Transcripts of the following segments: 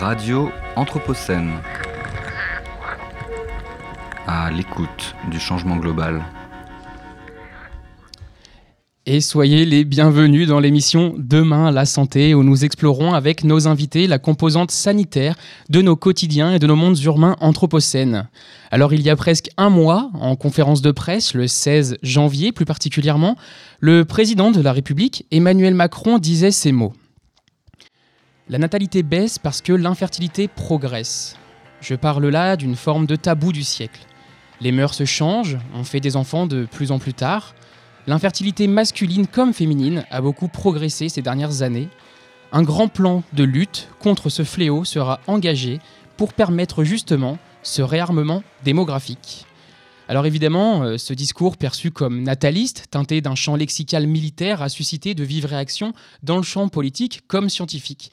Radio Anthropocène. À l'écoute du changement global. Et soyez les bienvenus dans l'émission Demain la santé où nous explorons avec nos invités la composante sanitaire de nos quotidiens et de nos mondes urbains anthropocènes. Alors il y a presque un mois, en conférence de presse, le 16 janvier plus particulièrement, le président de la République, Emmanuel Macron, disait ces mots. La natalité baisse parce que l'infertilité progresse. Je parle là d'une forme de tabou du siècle. Les mœurs changent, on fait des enfants de plus en plus tard, L'infertilité masculine comme féminine a beaucoup progressé ces dernières années. Un grand plan de lutte contre ce fléau sera engagé pour permettre justement ce réarmement démographique. Alors évidemment, euh, ce discours perçu comme nataliste, teinté d'un champ lexical militaire, a suscité de vives réactions dans le champ politique comme scientifique.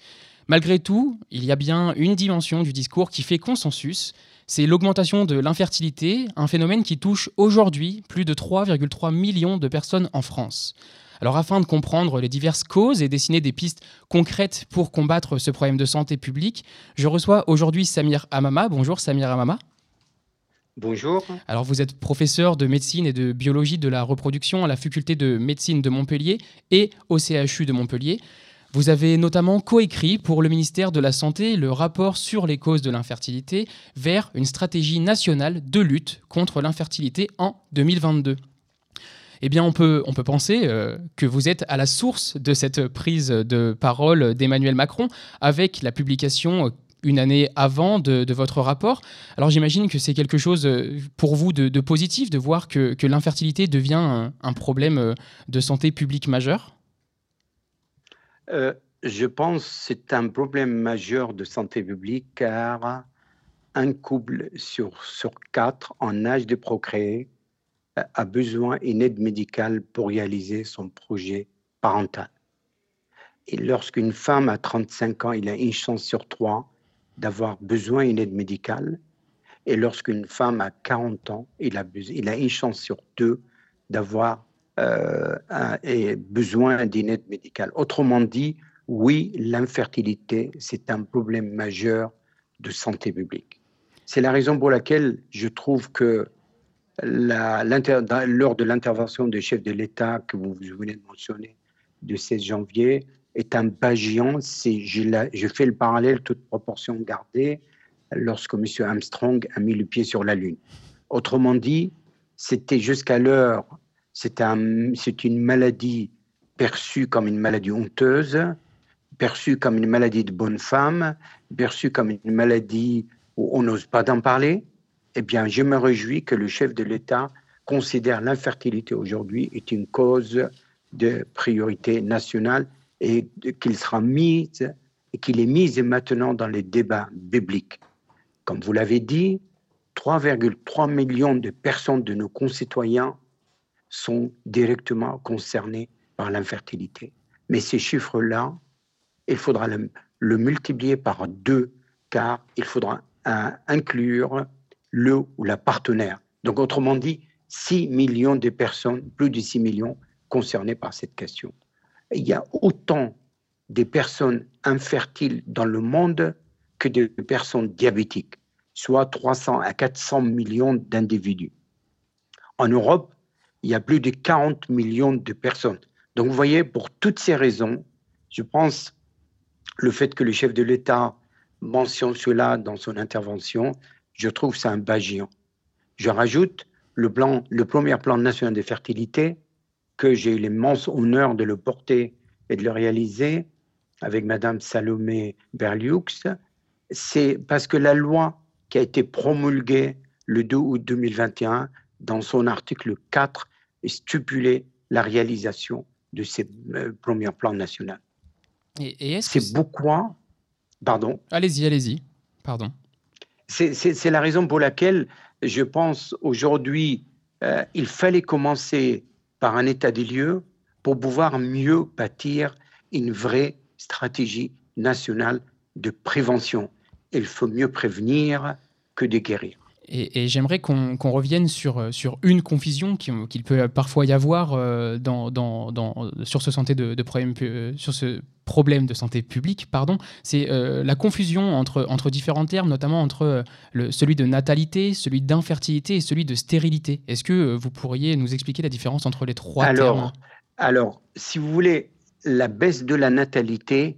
Malgré tout, il y a bien une dimension du discours qui fait consensus, c'est l'augmentation de l'infertilité, un phénomène qui touche aujourd'hui plus de 3,3 millions de personnes en France. Alors afin de comprendre les diverses causes et dessiner des pistes concrètes pour combattre ce problème de santé publique, je reçois aujourd'hui Samir Amama. Bonjour Samir Amama. Bonjour. Alors vous êtes professeur de médecine et de biologie de la reproduction à la faculté de médecine de Montpellier et au CHU de Montpellier. Vous avez notamment coécrit pour le ministère de la Santé le rapport sur les causes de l'infertilité vers une stratégie nationale de lutte contre l'infertilité en 2022. Eh bien, on peut, penser euh, que vous êtes à la source de cette prise de parole d'Emmanuel Macron avec la publication une année avant de, votre rapport. Alors j'imagine que c'est quelque chose euh, pour vous de, positif de voir que, l'infertilité devient un, problème de santé publique majeur? Euh, je pense que c'est un problème majeur de santé publique car un couple sur, sur quatre en âge de procréer euh, a besoin d'une aide médicale pour réaliser son projet parental. Et lorsqu'une femme a 35 ans, il a une chance sur trois d'avoir besoin d'une aide médicale. Et lorsqu'une femme a 40 ans, il a, une chance sur deux d'avoir euh, besoin d'une aide médicale. Autrement dit, oui, l'infertilité, c'est un problème majeur de santé publique. C'est la raison pour laquelle je trouve que lors de l'intervention du chef de l'État que vous venez de mentionner, du 16 janvier, est un pas géant. Je, je fais le parallèle, toute proportion gardée, lorsque M. Armstrong a mis le pied sur la Lune. Autrement dit, c'était jusqu'à l'heure c'est une maladie perçue comme une maladie honteuse, perçue comme une maladie de bonne femme, perçue comme une maladie où on n'ose pas d'en parler. Eh bien, je me réjouis que le chef de l'État considère l'infertilité aujourd'hui est une cause de priorité nationale et qu'il sera mise et qu'il est mis maintenant dans les débats bibliques. Comme vous l'avez dit, 3,3 millions de personnes de nos concitoyens sont directement concernés par l'infertilité. Mais ces chiffres-là, il faudra le, multiplier par deux, car il faudra inclure le ou la partenaire. Donc, autrement dit, 6 millions de personnes, plus de 6 millions, concernées par cette question. Il y a autant de personnes infertiles dans le monde que de personnes diabétiques, soit 300 à 400 millions d'individus. En Europe, il y a plus de 40 millions de personnes. Donc vous voyez, pour toutes ces raisons, je pense le fait que le chef de l'État mentionne cela dans son intervention, je trouve ça un bas Je rajoute le, le premier plan national de fertilité, que j'ai eu l'immense honneur de le porter et de le réaliser avec Madame Salomé Berlioux, c'est parce que la loi qui a été promulguée le 2 août 2021, dans son article 4, et stipuler la réalisation de ces euh, premiers plans nationaux. Et, c'est pourquoi, pardon? Allez-y, allez-y, pardon. C'est la raison pour laquelle je pense aujourd'hui euh, il fallait commencer par un état des lieux pour pouvoir mieux bâtir une vraie stratégie nationale de prévention. Il faut mieux prévenir que de guérir. Et, j'aimerais qu'on revienne sur, sur une confusion qu'il peut parfois y avoir euh, dans, dans, sur, ce santé de, problème, euh, sur ce problème de santé publique. pardon. C'est euh, la confusion entre, entre différents termes, notamment entre le, celui de natalité, celui d'infertilité et celui de stérilité. Est-ce que vous pourriez nous expliquer la différence entre les trois termes? Alors, si vous voulez, la baisse de la natalité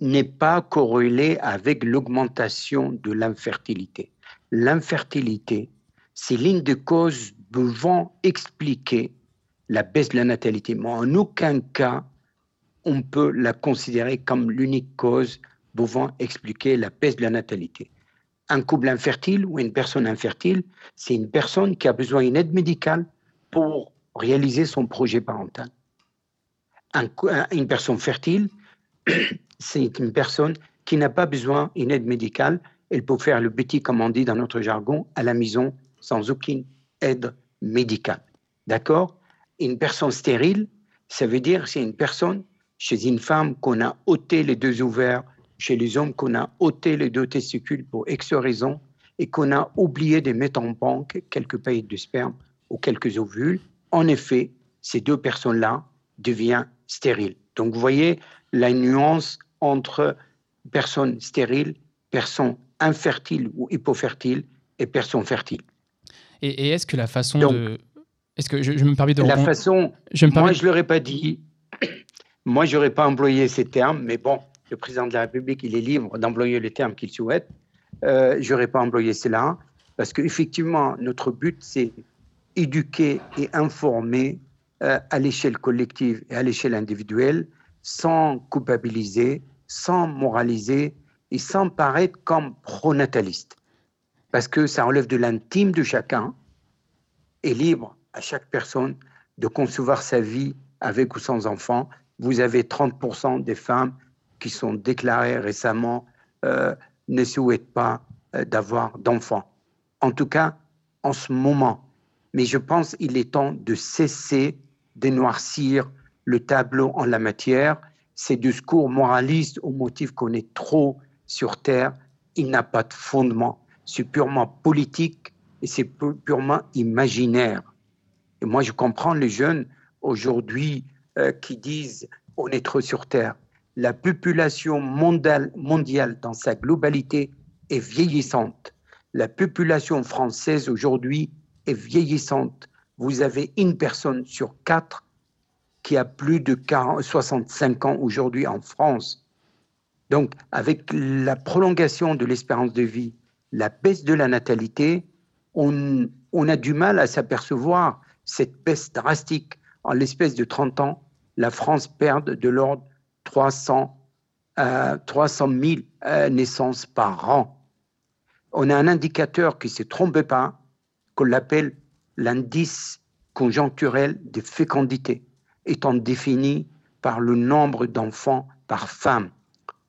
n'est pas corrélée avec l'augmentation de l'infertilité l'infertilité, c'est l'une des causes pouvant expliquer la baisse de la natalité. Mais en aucun cas, on peut la considérer comme l'unique cause pouvant expliquer la baisse de la natalité. Un couple infertile ou une personne infertile, c'est une personne qui a besoin d'une aide médicale pour réaliser son projet parental. une personne fertile, c'est une personne qui n'a pas besoin d'une aide médicale elle peut faire le petit, comme on dit dans notre jargon, à la maison sans aucune aide médicale. D'accord? Une personne stérile, ça veut dire c'est une personne, chez une femme qu'on a ôté les deux ouverts, chez les hommes qu'on a ôté les deux testicules pour X raisons, et qu'on a oublié de mettre en banque quelques paillettes de sperme ou quelques ovules. En effet, ces deux personnes-là deviennent stériles. Donc vous voyez la nuance entre personnes stériles, personnes infertile ou hypofertile et personne fertile. Et, est-ce que la façon de... Est-ce que je, me permets de... La façon... Je me Moi, je ne l'aurais pas dit. Moi, je n'aurais pas employé ces termes, mais bon, le président de la République, il est libre d'employer les termes qu'il souhaite. Euh, je n'aurais pas employé cela, parce qu'effectivement, notre but, c'est éduquer et informer euh, à l'échelle collective et à l'échelle individuelle, sans culpabiliser, sans moraliser, et sans paraître comme pronataliste. Parce que ça relève de l'intime de chacun et libre à chaque personne de concevoir sa vie avec ou sans enfant. Vous avez 30% des femmes qui sont déclarées récemment euh, ne souhaitent pas euh, d'avoir d'enfants. En tout cas, en ce moment. Mais je pense qu'il est temps de cesser de noircir le tableau en la matière. Ces discours moralistes au motif qu'on est trop sur Terre, il n'a pas de fondement. C'est purement politique et c'est purement imaginaire. Et moi, je comprends les jeunes aujourd'hui euh, qui disent on est trop sur Terre. La population mondiale, mondiale dans sa globalité est vieillissante. La population française aujourd'hui est vieillissante. Vous avez une personne sur quatre qui a plus de 65 ans aujourd'hui en France. Donc, avec la prolongation de l'espérance de vie, la baisse de la natalité, on, a du mal à s'apercevoir cette baisse drastique. En l'espèce de 30 ans, la France perd de l'ordre 300, euh, 300 000 euh, naissances par an. On a un indicateur qui ne se trompe pas, qu'on l'appelle l'indice conjoncturel de fécondité, étant défini par le nombre d'enfants par femme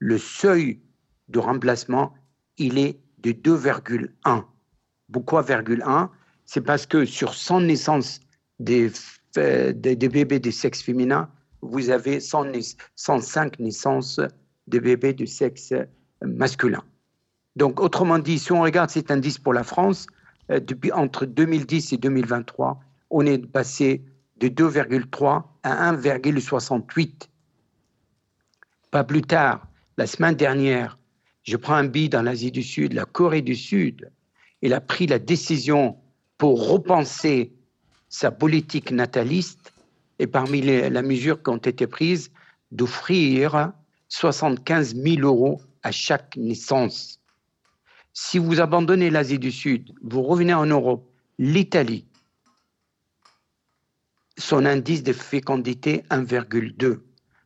le seuil de remplacement, il est de 2,1. Pourquoi 1 C'est parce que sur 100 naissances des, bébés de sexe féminin, vous avez 105 naissances de bébés de sexe masculin. Donc, autrement dit, si on regarde cet indice pour la France, euh, depuis entre 2010 et 2023, on est passé de 2,3 à 1,68. Pas plus tard, la semaine dernière, je prends un billet dans l'Asie du Sud, la Corée du Sud. Elle a pris la décision pour repenser sa politique nataliste et parmi les, les mesures qui ont été prises, d'offrir 75 000 euros à chaque naissance. Si vous abandonnez l'Asie du Sud, vous revenez en Europe, l'Italie, son indice de fécondité 1,2.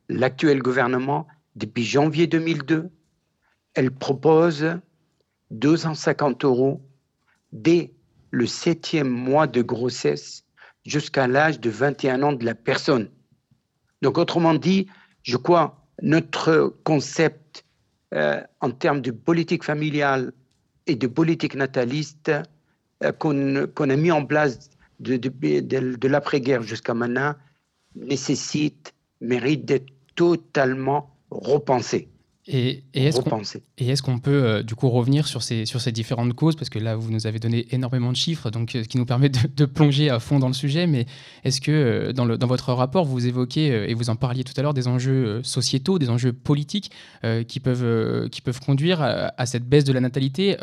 L'actuel gouvernement depuis janvier 2002, elle propose 250 euros dès le septième mois de grossesse jusqu'à l'âge de 21 ans de la personne. Donc, autrement dit, je crois notre concept euh, en termes de politique familiale et de politique nataliste euh, qu'on a mis en place de, de l'après-guerre jusqu'à maintenant nécessite, mérite d'être totalement repenser. Et, est-ce qu'on peut euh, du coup revenir sur ces, sur ces différentes causes? Parce que là, vous nous avez donné énormément de chiffres, donc, euh, ce qui nous permet de, plonger à fond dans le sujet. Mais est-ce que euh, dans, le, dans, votre rapport, vous évoquez, et vous en parliez tout à l'heure, des enjeux sociétaux, des enjeux politiques qui, peuvent, qui peuvent conduire à, cette baisse de la natalité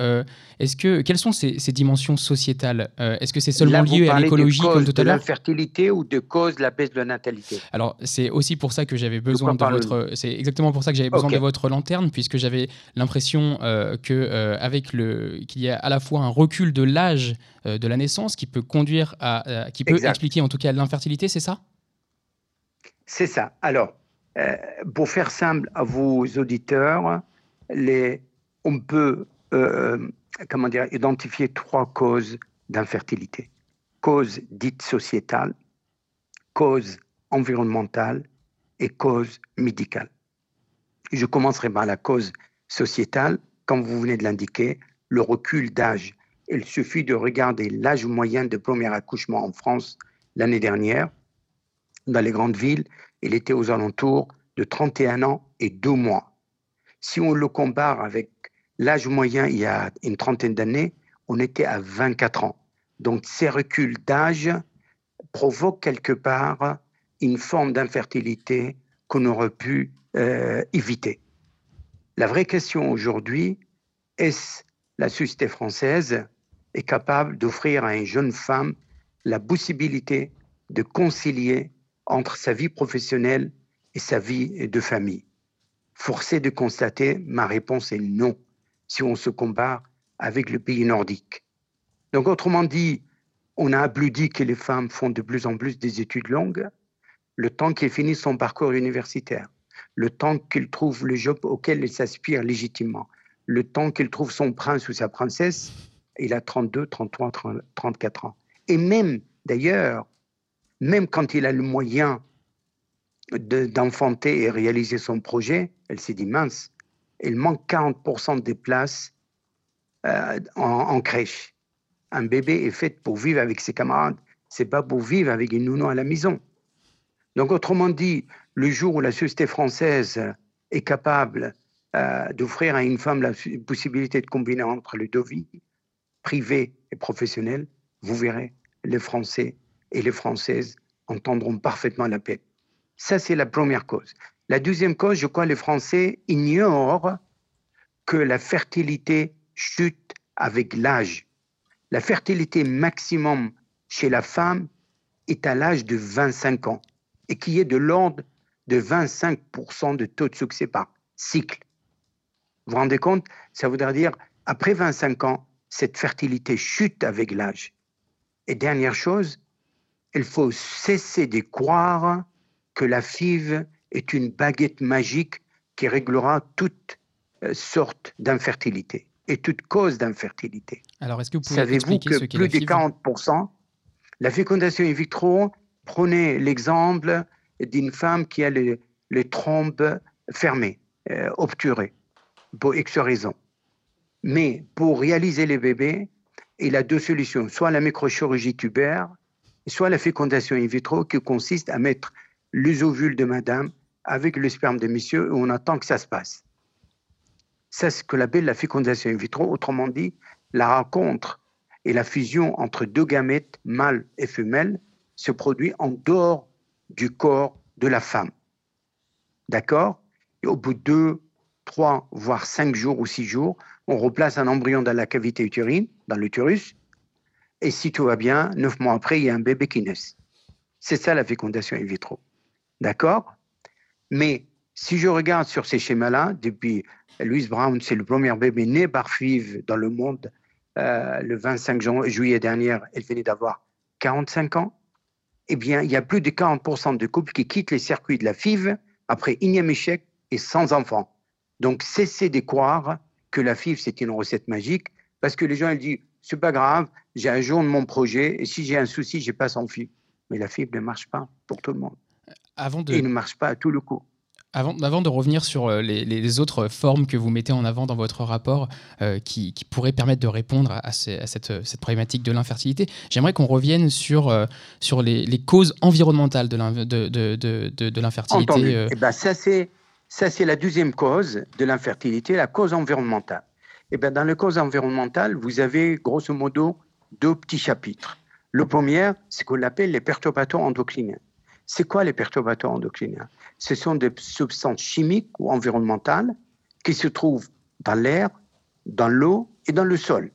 est-ce que, Quelles sont ces, ces dimensions sociétales Est-ce que c'est seulement lié à l'écologie, comme tout à l'heure? de l'infertilité ou de cause de la baisse de la natalité? Alors, c'est aussi pour ça que j'avais besoin de votre... C'est exactement pour ça que j'avais besoin de votre lanterne, puisque j'avais l'impression euh, que euh, avec le qu'il y a à la fois un recul de l'âge euh, de la naissance qui peut conduire à, qui peut expliquer en tout cas l'infertilité, c'est ça? C'est ça. Alors, pour faire simple à vos auditeurs, les, on peut comment dire identifier trois causes d'infertilité cause dite sociétale, cause environnementale et cause médicale. Je commencerai par la cause sociétale. Comme vous venez de l'indiquer, le recul d'âge. Il suffit de regarder l'âge moyen de premier accouchement en France l'année dernière. Dans les grandes villes, il était aux alentours de 31 ans et 2 mois. Si on le compare avec l'âge moyen il y a une trentaine d'années, on était à 24 ans. Donc ces reculs d'âge provoquent quelque part une forme d'infertilité qu'on aurait pu euh, éviter. La vraie question aujourd'hui, est-ce la société française est capable d'offrir à une jeune femme la possibilité de concilier entre sa vie professionnelle et sa vie de famille? Forcé de constater, ma réponse est non, si on se compare avec le pays nordique. Donc, autrement dit, on a applaudi que les femmes font de plus en plus des études longues, le temps qu'elles finissent son parcours universitaire le temps qu'il trouve le job auquel il s'aspire légitimement, le temps qu'il trouve son prince ou sa princesse, il a 32, 33, 34 ans. Et même, d'ailleurs, même quand il a le moyen d'enfanter et réaliser son projet, elle s'est dit, mince, il manque 40% des places euh, en, en, crèche. Un bébé est fait pour vivre avec ses camarades, c'est pas pour vivre avec une nounou à la maison. Donc, autrement dit, le jour où la société française est capable euh, d'offrir à une femme la possibilité de combiner entre les deux vies, privée et professionnelle, vous verrez, les Français et les Françaises entendront parfaitement la paix. Ça, c'est la première cause. La deuxième cause, je crois, les Français ignorent que la fertilité chute avec l'âge. La fertilité maximum chez la femme est à l'âge de 25 ans et qui est de l'ordre de 25% de taux de succès par cycle. Vous vous rendez compte Ça voudrait dire, après 25 ans, cette fertilité chute avec l'âge. Et dernière chose, il faut cesser de croire que la FIV est une baguette magique qui réglera toutes euh, sortes d'infertilité et toute cause d'infertilité. Alors, est-ce que vous pouvez Savez-vous que plus de 40%, la fécondation in vitro, prenez l'exemple d'une femme qui a les, trompes fermées, euh, obturées, pour X raisons. Mais pour réaliser les bébés, il a deux solutions, soit la microchirurgie tubaire, soit la fécondation in vitro qui consiste à mettre les ovules de madame avec le sperme de monsieur et on attend que ça se passe. C'est ce que l'appelle la fécondation in vitro, autrement dit, la rencontre et la fusion entre deux gamètes, mâles et femelles, se produit en dehors du corps de la femme. D'accord? Et au bout de deux, trois, voire cinq jours ou six jours, on replace un embryon dans la cavité utérine, dans l'utérus, et si tout va bien, neuf mois après, il y a un bébé qui naît. C'est ça la fécondation in vitro. D'accord? Mais si je regarde sur ces schémas-là, depuis Louise Brown, c'est le premier bébé né par FIV dans le monde, euh, le 25 juillet dernier, elle venait d'avoir 45 ans eh bien, il y a plus de 40% de couples qui quittent les circuits de la FIV après énième échec et sans enfant. Donc, cessez de croire que la FIV, c'est une recette magique, parce que les gens, ils disent, c'est pas grave, j'ai un jour de mon projet, et si j'ai un souci, je passe en FIV. Mais la FIV ne marche pas pour tout le monde. Avant de... Et il ne marche pas à tout le coup. Avant, de revenir sur euh, les, autres formes que vous mettez en avant dans votre rapport euh, qui, pourraient permettre de répondre à, cette, problématique de l'infertilité, j'aimerais qu'on revienne sur, euh, les, causes environnementales de l'infertilité. Eh ben, ça, c'est, la deuxième cause de l'infertilité, la cause environnementale. Eh bien, dans la cause environnementale, vous avez grosso modo deux petits chapitres. Le premier, c'est qu'on appelle les perturbateurs endocriniens. C'est quoi les perturbateurs endocriniens? Ce sont des substances chimiques ou environnementales qui se trouvent dans l'air, dans l'eau et dans le sol.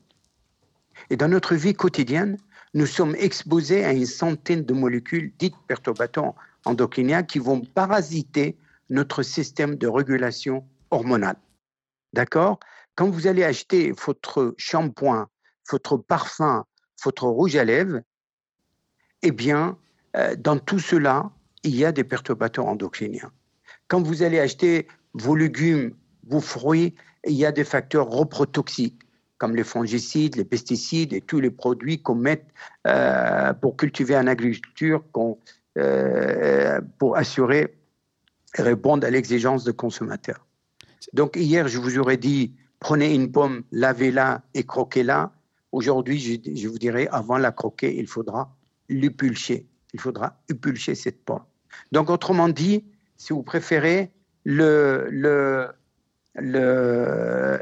Et dans notre vie quotidienne, nous sommes exposés à une centaine de molécules dites perturbateurs endocriniens qui vont parasiter notre système de régulation hormonale. D'accord? Quand vous allez acheter votre shampoing, votre parfum, votre rouge à lèvres, eh bien, euh, dans tout cela, il y a des perturbateurs endocriniens. Quand vous allez acheter vos légumes, vos fruits, il y a des facteurs reprotoxiques, comme les fongicides, les pesticides et tous les produits qu'on met euh, pour cultiver en agriculture, euh, pour assurer et répondre à l'exigence de consommateur. Donc hier, je vous aurais dit, prenez une pomme, lavez-la et croquez-la. Aujourd'hui, je, vous dirais, avant la croquer, il faudra l'upulcher. Il faudra upulcher cette pomme. Donc, autrement dit, si vous préférez, le, le, le,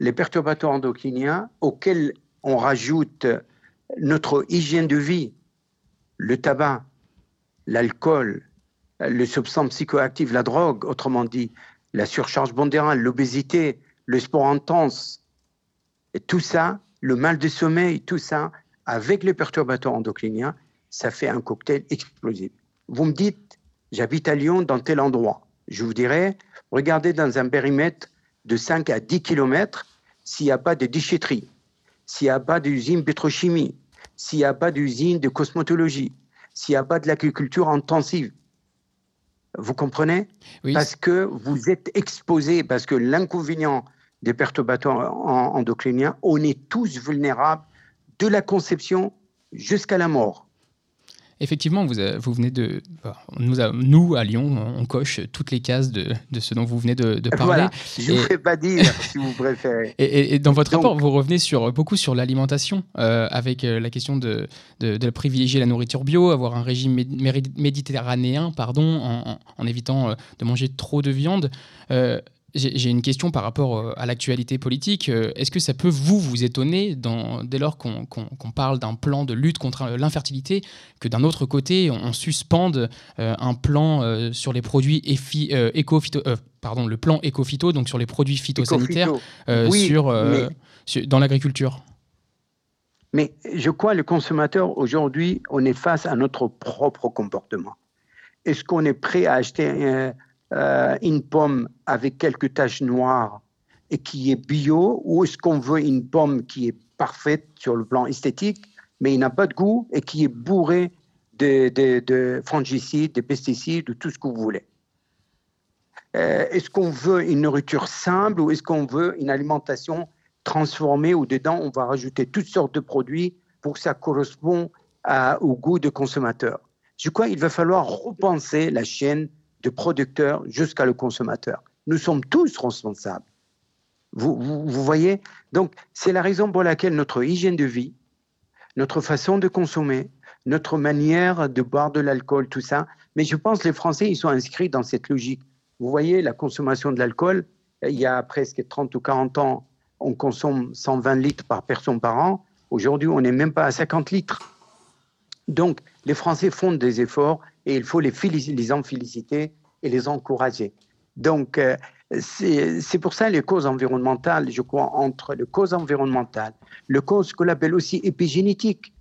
les perturbateurs endocriniens auxquels on rajoute notre hygiène de vie, le tabac, l'alcool, les substances psychoactives, la drogue, autrement dit, la surcharge pondérale, l'obésité, le sport intense, tout ça, le mal de sommeil, tout ça, avec les perturbateurs endocriniens, ça fait un cocktail explosif. Vous me dites, j'habite à Lyon dans tel endroit. Je vous dirais, regardez dans un périmètre de 5 à 10 km s'il n'y a pas de déchetterie, s'il n'y a pas d'usine pétrochimie, s'il n'y a pas d'usine de cosmétologie, s'il n'y a pas de l'agriculture intensive. Vous comprenez? Parce que vous êtes exposé, parce que l'inconvénient des perturbateurs endocriniens, on est tous vulnérables de la conception jusqu'à la mort. Effectivement, vous, vous venez de. Nous, nous, à Lyon, on coche toutes les cases de, de ce dont vous venez de, parler. Voilà, je ne vous pas dire, si vous préférez. Et, dans votre rapport, vous revenez sur, beaucoup sur l'alimentation, euh, avec euh, la question de, de, privilégier la nourriture bio, avoir un régime méditerranéen, pardon, en, en évitant euh, de manger trop de viande. J'ai une question par rapport euh, à l'actualité politique. Euh, est-ce que ça peut vous vous étonner dès lors qu'on parle d'un plan de lutte contre l'infertilité, que d'un autre côté on, suspende euh, un plan sur les produits éco pardon, le plan éco-phyto, donc sur les produits phytosanitaires sur, dans l'agriculture? Mais je crois le consommateur aujourd'hui, on est face à notre propre comportement. Est-ce qu'on est prêt à acheter euh, une pomme avec quelques taches noires et qui est bio, ou est-ce qu'on veut une pomme qui est parfaite sur le plan esthétique, mais il n'a pas de goût et qui est bourrée de, de, de fongicides, de pesticides, de tout ce que vous voulez. Euh, Est-ce qu'on veut une nourriture simple ou est-ce qu'on veut une alimentation transformée où dedans on va rajouter toutes sortes de produits pour que ça corresponde au goût de consommateur? Je crois qu'il va falloir repenser la chaîne de producteur jusqu'à le consommateur. Nous sommes tous responsables. Vous, vous, voyez Donc, c'est la raison pour laquelle notre hygiène de vie, notre façon de consommer, notre manière de boire de l'alcool, tout ça, mais je pense que les Français, ils sont inscrits dans cette logique. Vous voyez, la consommation de l'alcool, il y a presque 30 ou 40 ans, on consomme 120 litres par personne par an. Aujourd'hui, on n'est même pas à 50 litres. Donc, les Français font des efforts et il faut les, les en féliciter et les encourager. Donc, euh, c'est pour ça les causes environnementales, je crois, entre les causes environnementales, le cause qu'on appelle aussi épigénétique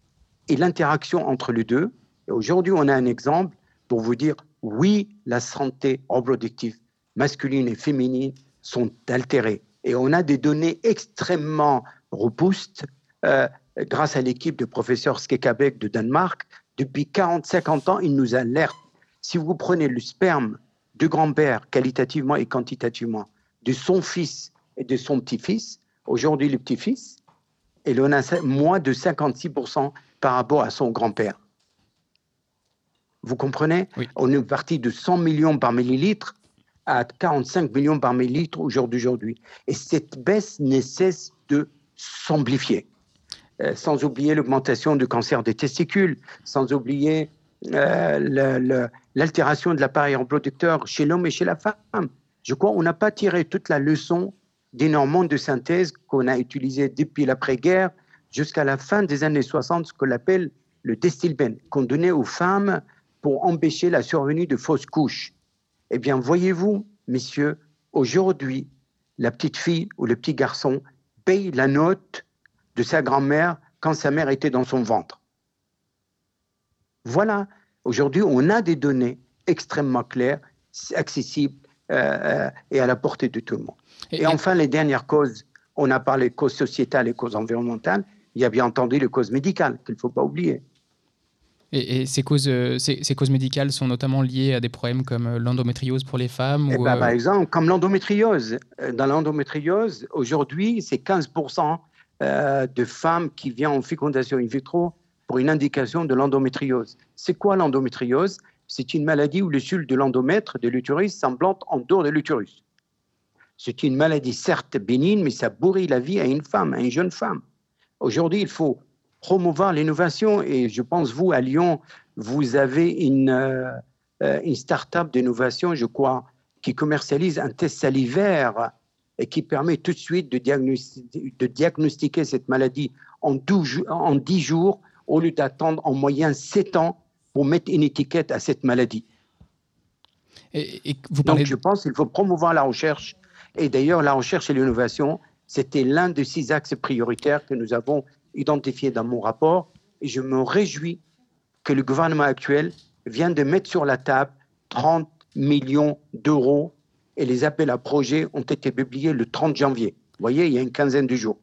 et l'interaction entre les deux. Aujourd'hui, on a un exemple pour vous dire, oui, la santé reproductive masculine et féminine sont altérées. Et on a des données extrêmement robustes euh, grâce à l'équipe de professeur Skekabek de Danemark depuis 40-50 ans, il nous alerte. Si vous prenez le sperme du grand-père, qualitativement et quantitativement, de son fils et de son petit-fils, aujourd'hui le petit-fils, il en a moins de 56% par rapport à son grand-père. Vous comprenez? On est parti de 100 millions par millilitre à 45 millions par millilitre aujourd'hui. Et cette baisse ne cesse de s'amplifier. Euh, sans oublier l'augmentation du cancer des testicules, sans oublier euh, l'altération de l'appareil reproducteur chez l'homme et chez la femme. Je crois qu'on n'a pas tiré toute la leçon des normes de synthèse qu'on a utilisées depuis l'après-guerre jusqu'à la fin des années 60, ce qu'on appelle le destilben, qu'on donnait aux femmes pour empêcher la survenue de fausses couches. Eh bien, voyez-vous, messieurs, aujourd'hui, la petite fille ou le petit garçon paye la note de sa grand-mère quand sa mère était dans son ventre. Voilà, aujourd'hui, on a des données extrêmement claires, accessibles euh, et à la portée de tout le monde. Et, enfin, les dernières causes, on a parlé de causes sociétales et causes environnementales, il y a bien entendu les causes médicales, qu'il ne faut pas oublier. Et, ces, causes, euh, ces, causes médicales sont notamment liées à des problèmes comme euh, l'endométriose pour les femmes eh ben, Par exemple, comme l'endométriose. Dans l'endométriose, aujourd'hui, c'est 15% de femmes qui viennent en fécondation in vitro pour une indication de l'endométriose. C'est quoi l'endométriose? C'est une maladie où le sul de l'endomètre de l'utérus s'implante en dehors de l'utérus. C'est une maladie certes bénigne, mais ça bourrit la vie à une femme, à une jeune femme. Aujourd'hui, il faut promouvoir l'innovation et je pense, vous, à Lyon, vous avez une, euh, une start-up d'innovation, je crois, qui commercialise un test salivaire et qui permet tout de suite de, diagnostiquer, de diagnostiquer cette maladie en, 12, en 10 jours au lieu d'attendre en moyenne 7 ans pour mettre une étiquette à cette maladie. Et, vous Donc je pense qu'il faut promouvoir la recherche. Et d'ailleurs, la recherche et l'innovation, c'était l'un des six axes prioritaires que nous avons identifiés dans mon rapport. Et je me réjouis que le gouvernement actuel vient de mettre sur la table 30 millions d'euros et les appels à projets ont été publiés le 30 janvier. Vous voyez, il y a une quinzaine de jours.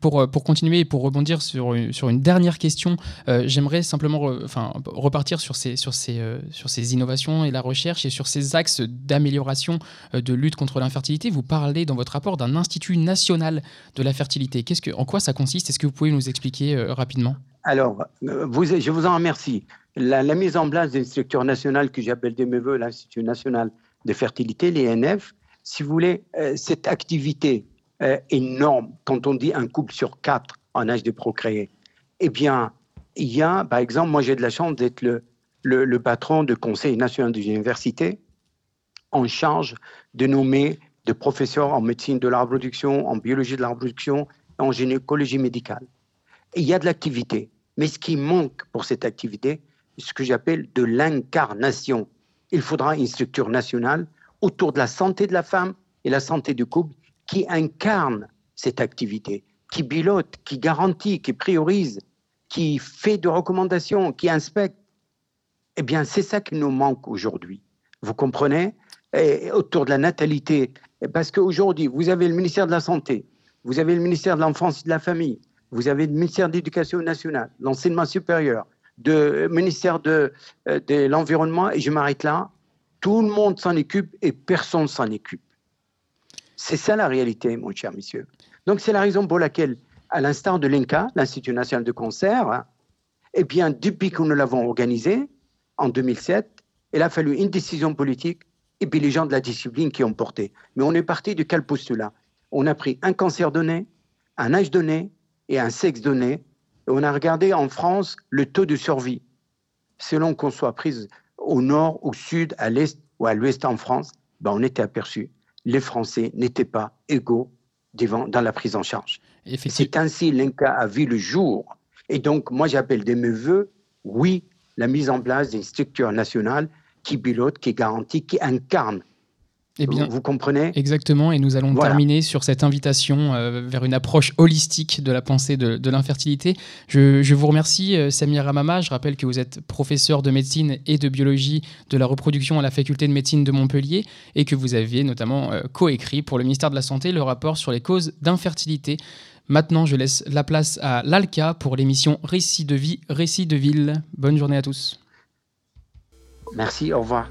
Pour, euh, pour continuer et pour rebondir sur, sur une dernière question, euh, j'aimerais simplement enfin, repartir sur ces, sur, ces, euh, sur ces innovations et la recherche et sur ces axes d'amélioration de lutte contre l'infertilité. Vous parlez dans votre rapport d'un institut national de la fertilité. Qu'est-ce que, en quoi ça consiste? Est-ce que vous pouvez nous expliquer rapidement? Alors, vous, je vous en remercie. La, la mise en place d'une structure nationale que j'appelle de mes voeux l'Institut national de fertilité, l'INF, si vous voulez, cette activité euh, énorme quand on dit un couple sur quatre en âge de procréer. Eh bien, il y a, par exemple, moi j'ai de la chance d'être le, le, patron du Conseil national des universités en charge de nommer des professeurs en médecine de la reproduction, en biologie de la reproduction, en gynécologie médicale. il y a de l'activité. Mais ce qui manque pour cette activité, ce que j'appelle de l'incarnation. Il faudra une structure nationale autour de la santé de la femme et la santé du couple qui incarne cette activité, qui pilote, qui garantit, qui priorise, qui fait de recommandations, qui inspecte. Eh bien, c'est ça qui nous manque aujourd'hui. Vous comprenez? Autour de la natalité. Parce qu'aujourd'hui, vous avez le ministère de la Santé, vous avez le ministère de l'Enfance et de la Famille, vous avez le ministère de l'Éducation nationale, l'enseignement supérieur, le ministère de, euh, de l'Environnement, et je m'arrête là. Tout le monde s'en occupe et personne s'en occupe. C'est ça la réalité, mon cher monsieur. Donc c'est la raison pour laquelle, à l'instar de l'INCA, l'Institut national de concert, eh bien, depuis que nous l'avons organisé, en 2007, il a fallu une décision politique et puis les gens de la discipline qui ont porté. Mais on est parti de quel postulat? On a pris un cancer donné, un âge donné et un sexe donné, on a regardé en France le taux de survie, selon qu'on soit prise au nord, au sud, à l'est ou à l'ouest en France, ben on était aperçu les Français n'étaient pas égaux devant, dans la prise en charge. C'est ainsi l'INCA a vu le jour. Et donc, moi, j'appelle de mes voeux, oui, la mise en place d'une structure nationale qui pilote, qui garantit, qui incarne eh bien, vous, comprenez? Exactement, et nous allons terminer sur cette invitation euh, vers une approche holistique de la pensée de, l'infertilité. Je, vous remercie, euh, Samir Ramama. Je rappelle que vous êtes professeur de médecine et de biologie de la reproduction à la faculté de médecine de Montpellier et que vous aviez notamment euh, coécrit pour le ministère de la Santé le rapport sur les causes d'infertilité. Maintenant, je laisse la place à l'ALCA pour l'émission Récit de vie, Récit de ville. Bonne journée à tous. Merci, au revoir.